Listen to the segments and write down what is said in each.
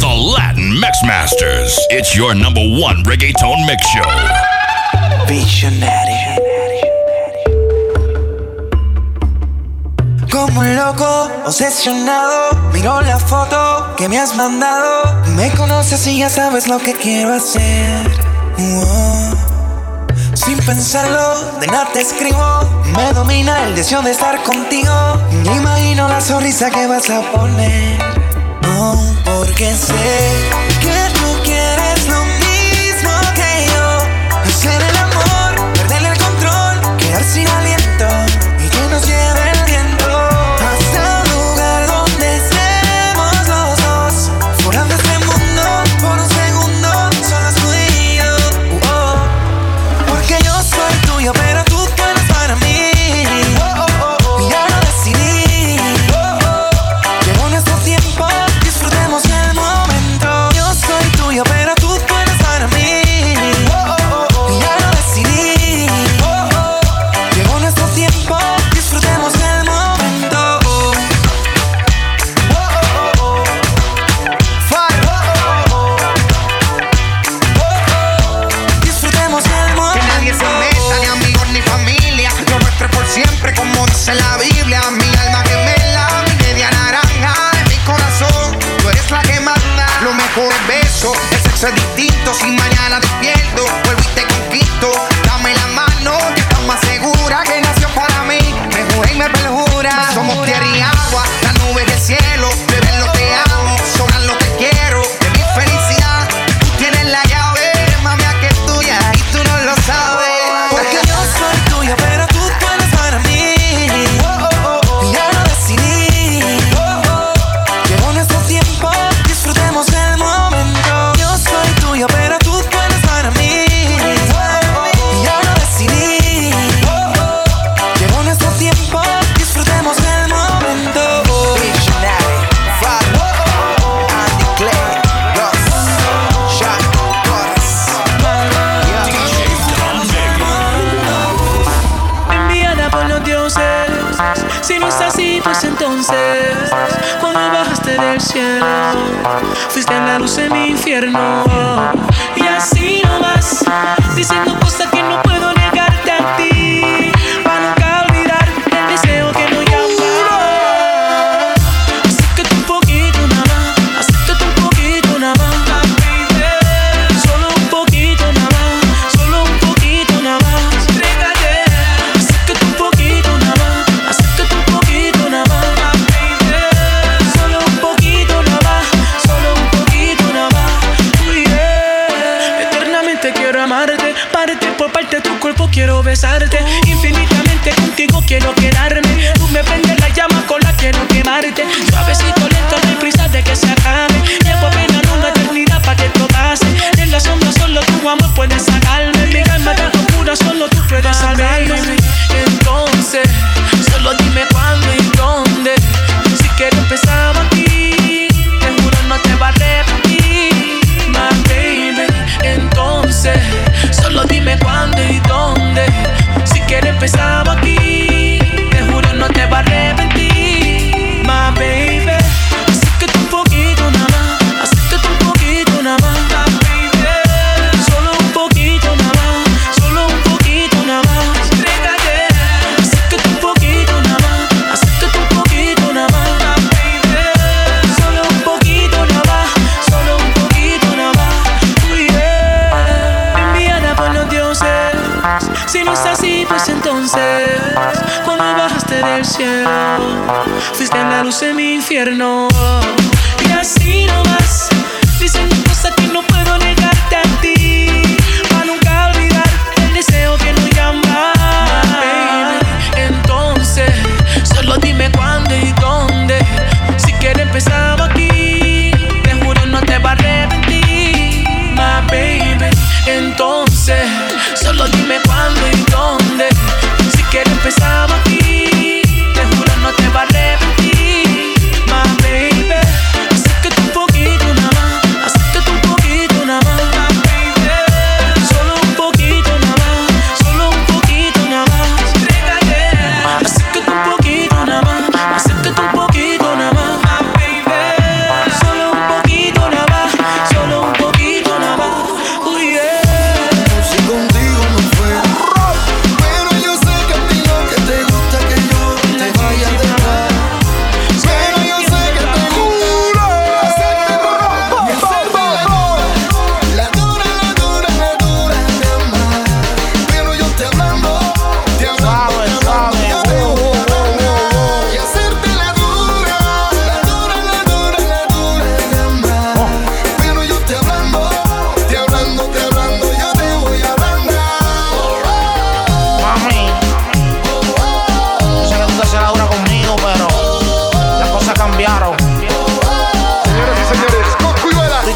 The Latin Mix Masters. It's your number one reggaeton mix show. Visionary. Como un loco, obsesionado, miro la foto que me has mandado. Me conoces y ya sabes lo que quiero hacer. Sin pensarlo, de nada te escribo. Me domina el deseo de estar contigo. imagino la sonrisa que vas a poner. Porque sé Soy distinto si mañana despierto, vuelvo y te conquisto. Dame la mano, que estás más segura que nació para mí. Me juré y me perjura. Somos tierra y agua, la nube y el cielo, beber lo que. luz en mi infierno. parte, por parte tu cuerpo quiero besarte. Infinitamente contigo quiero quedarme. Tú me prendes la llama con la quiero quemarte. Suavecito, lento, no hay prisa de que se acabe. Llevo apenas una eternidad para que esto pase. De la sombra solo tu amor puede salir. Si no es así, pues entonces, cuando bajaste del cielo, fuiste la luz en mi infierno. Y así no vas, diciendo cosas que no puedo negarte a ti. Para nunca olvidar el deseo que no llama. Baby, entonces, solo dime cuándo y dónde. Si quieres empezar aquí, te juro no te va a arrepentir. My baby, entonces, solo dime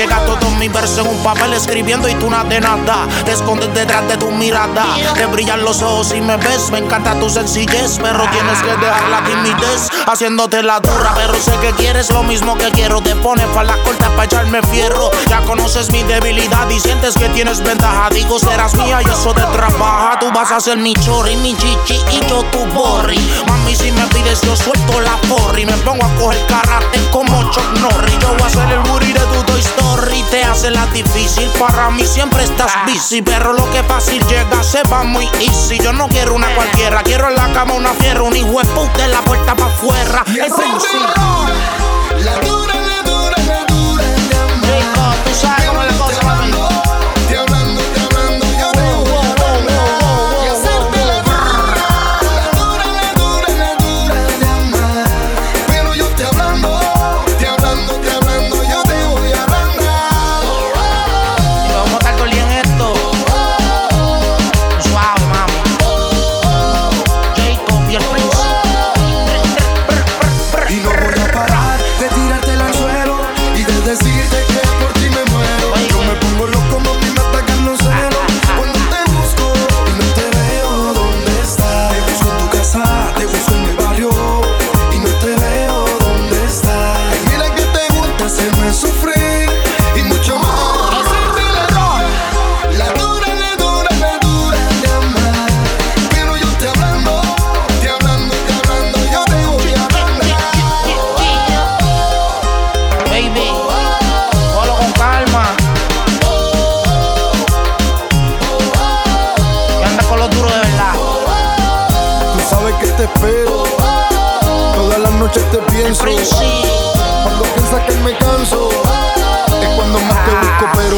gasto todos mis versos en un papel escribiendo y tú nada de nada. Te escondes detrás de tu mirada. Te brillan los ojos y me ves. Me encanta tu sencillez, pero tienes que dejar la timidez. Haciéndote la dura, pero sé que quieres lo mismo que quiero. Te pones la corta para echarme fierro. Ya conoces mi debilidad y sientes que tienes ventaja. Digo, serás mía y eso te trabaja. Tú vas a ser mi chori, mi chichi y yo tu borri. Mami, si me pides, yo suelto la porri. Me pongo a coger karate como Chuck Norris. Yo voy a ser el booty Te hace la difícil. Para mí siempre estás busy. Pero lo que fácil llega se va muy easy. Yo no quiero una cualquiera. Quiero en la cama una fierra. Un hijo de la puerta para afuera.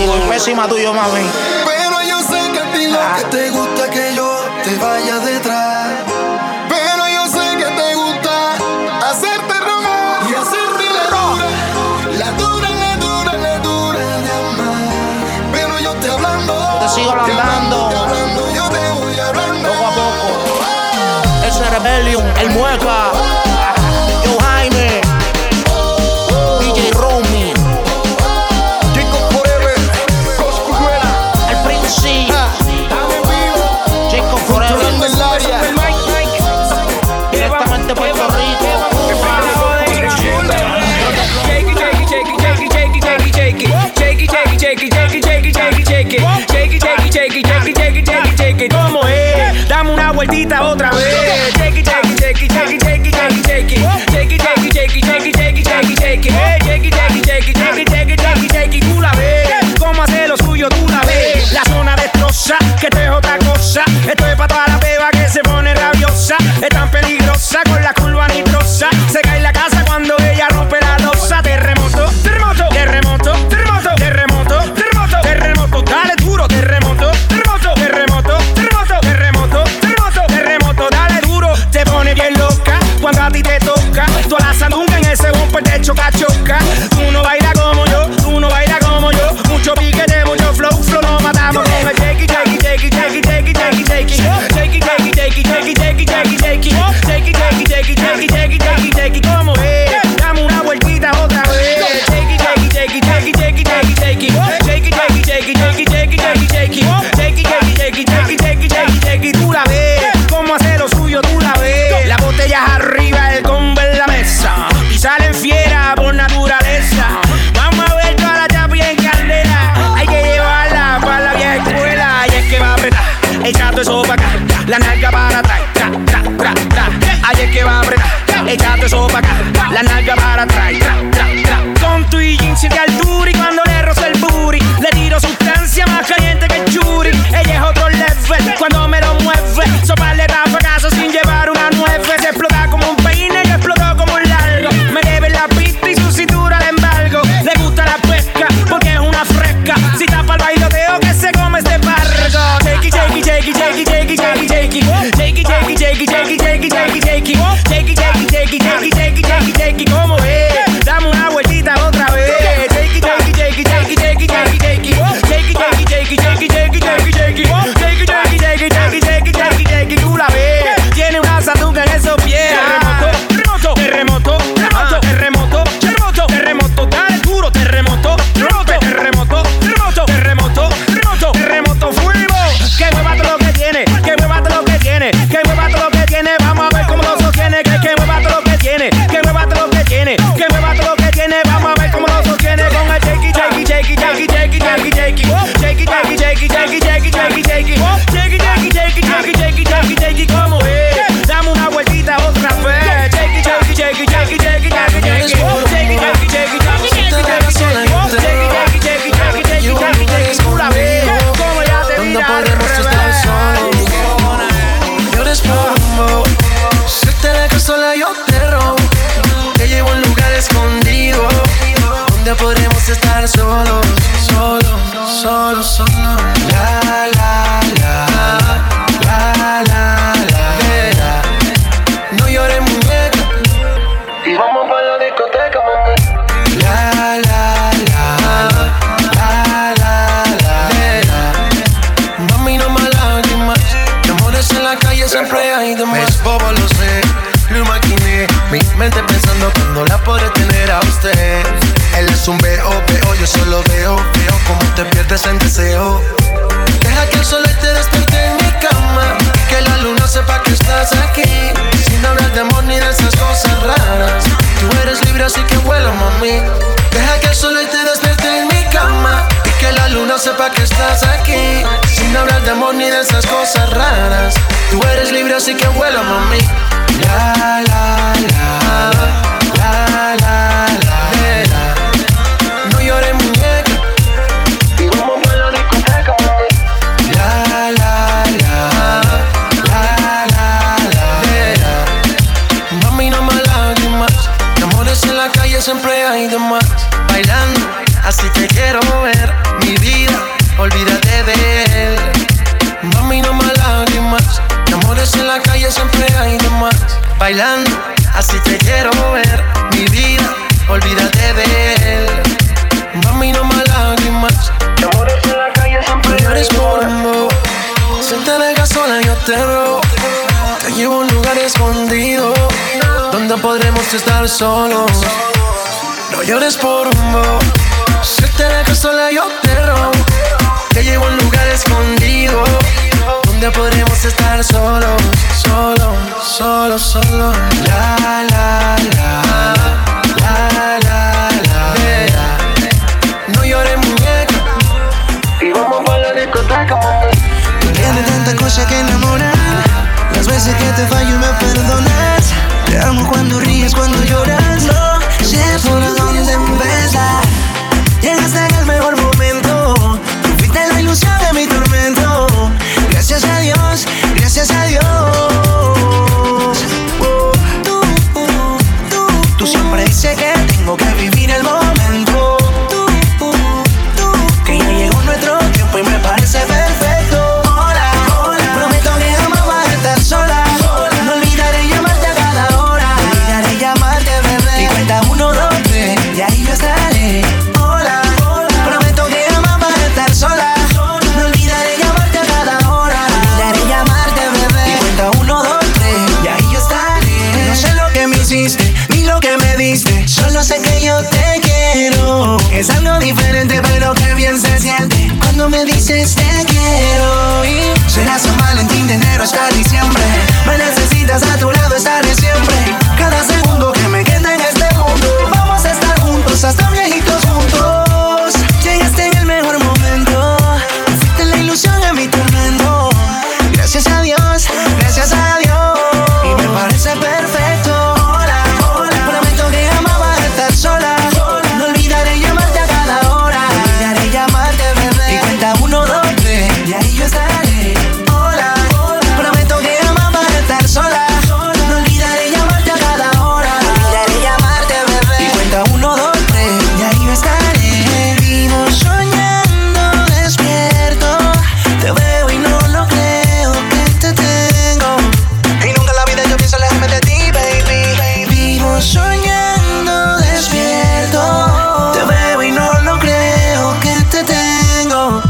El La dura Pero yo sé que a ti lo que te gusta que yo te vaya detrás. Pero yo sé que te gusta hacerte robar y hacerte la dura. La dura, la dura, la dura de amar. Pero yo te hablando. Te sigo hablando. Te hablando, yo te voy hablando. Poco a poco. Ese rebelión, el mueca. Otra vez. Shake it, shake it, shake it, shake it, shake it, shake it, shake. Tú la ves, cómo hace lo suyo, tú la ves. La zona destroza, que esto es otra cosa. Esto es para eso acá. La nalga para atrás. Con tu y estás aquí Sin hablar de amor ni de esas cosas raras Tú eres libre así que vuela mami la. bailando, así te quiero ver. Mi vida, olvídate de él. Mami, no más lágrimas. Llores en la calle siempre llores por amor. Si te dejas sola, yo te robo. Te llevo a un lugar escondido donde podremos estar solos. No llores por amor. Si te dejas sola, yo te robo. Te llevo a un lugar escondido donde podremos estar solos solo, solo. Ya ni lo que me diste. Solo sé que yo te quiero. Es algo diferente, pero que bien se siente cuando me dices te quiero. Y será San Valentín de enero hasta diciembre. Me necesitas a tu soñando despierto. Te veo y no lo creo que te tengo.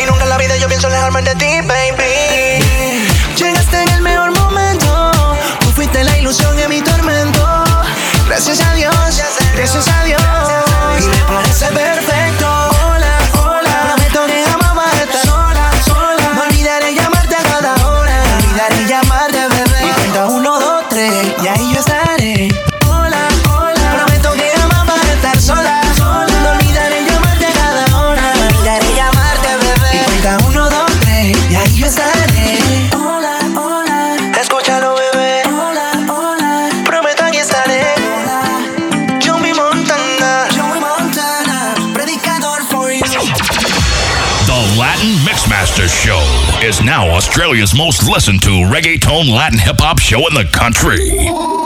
Y nunca en la vida yo pienso alejarme de ti, baby. Llegaste en el mejor momento. Tú fuiste la ilusión de mi tormento. Gracias a Dios, gracias a Dios. is now Australia's most listened to reggaeton Latin hip hop show in the country.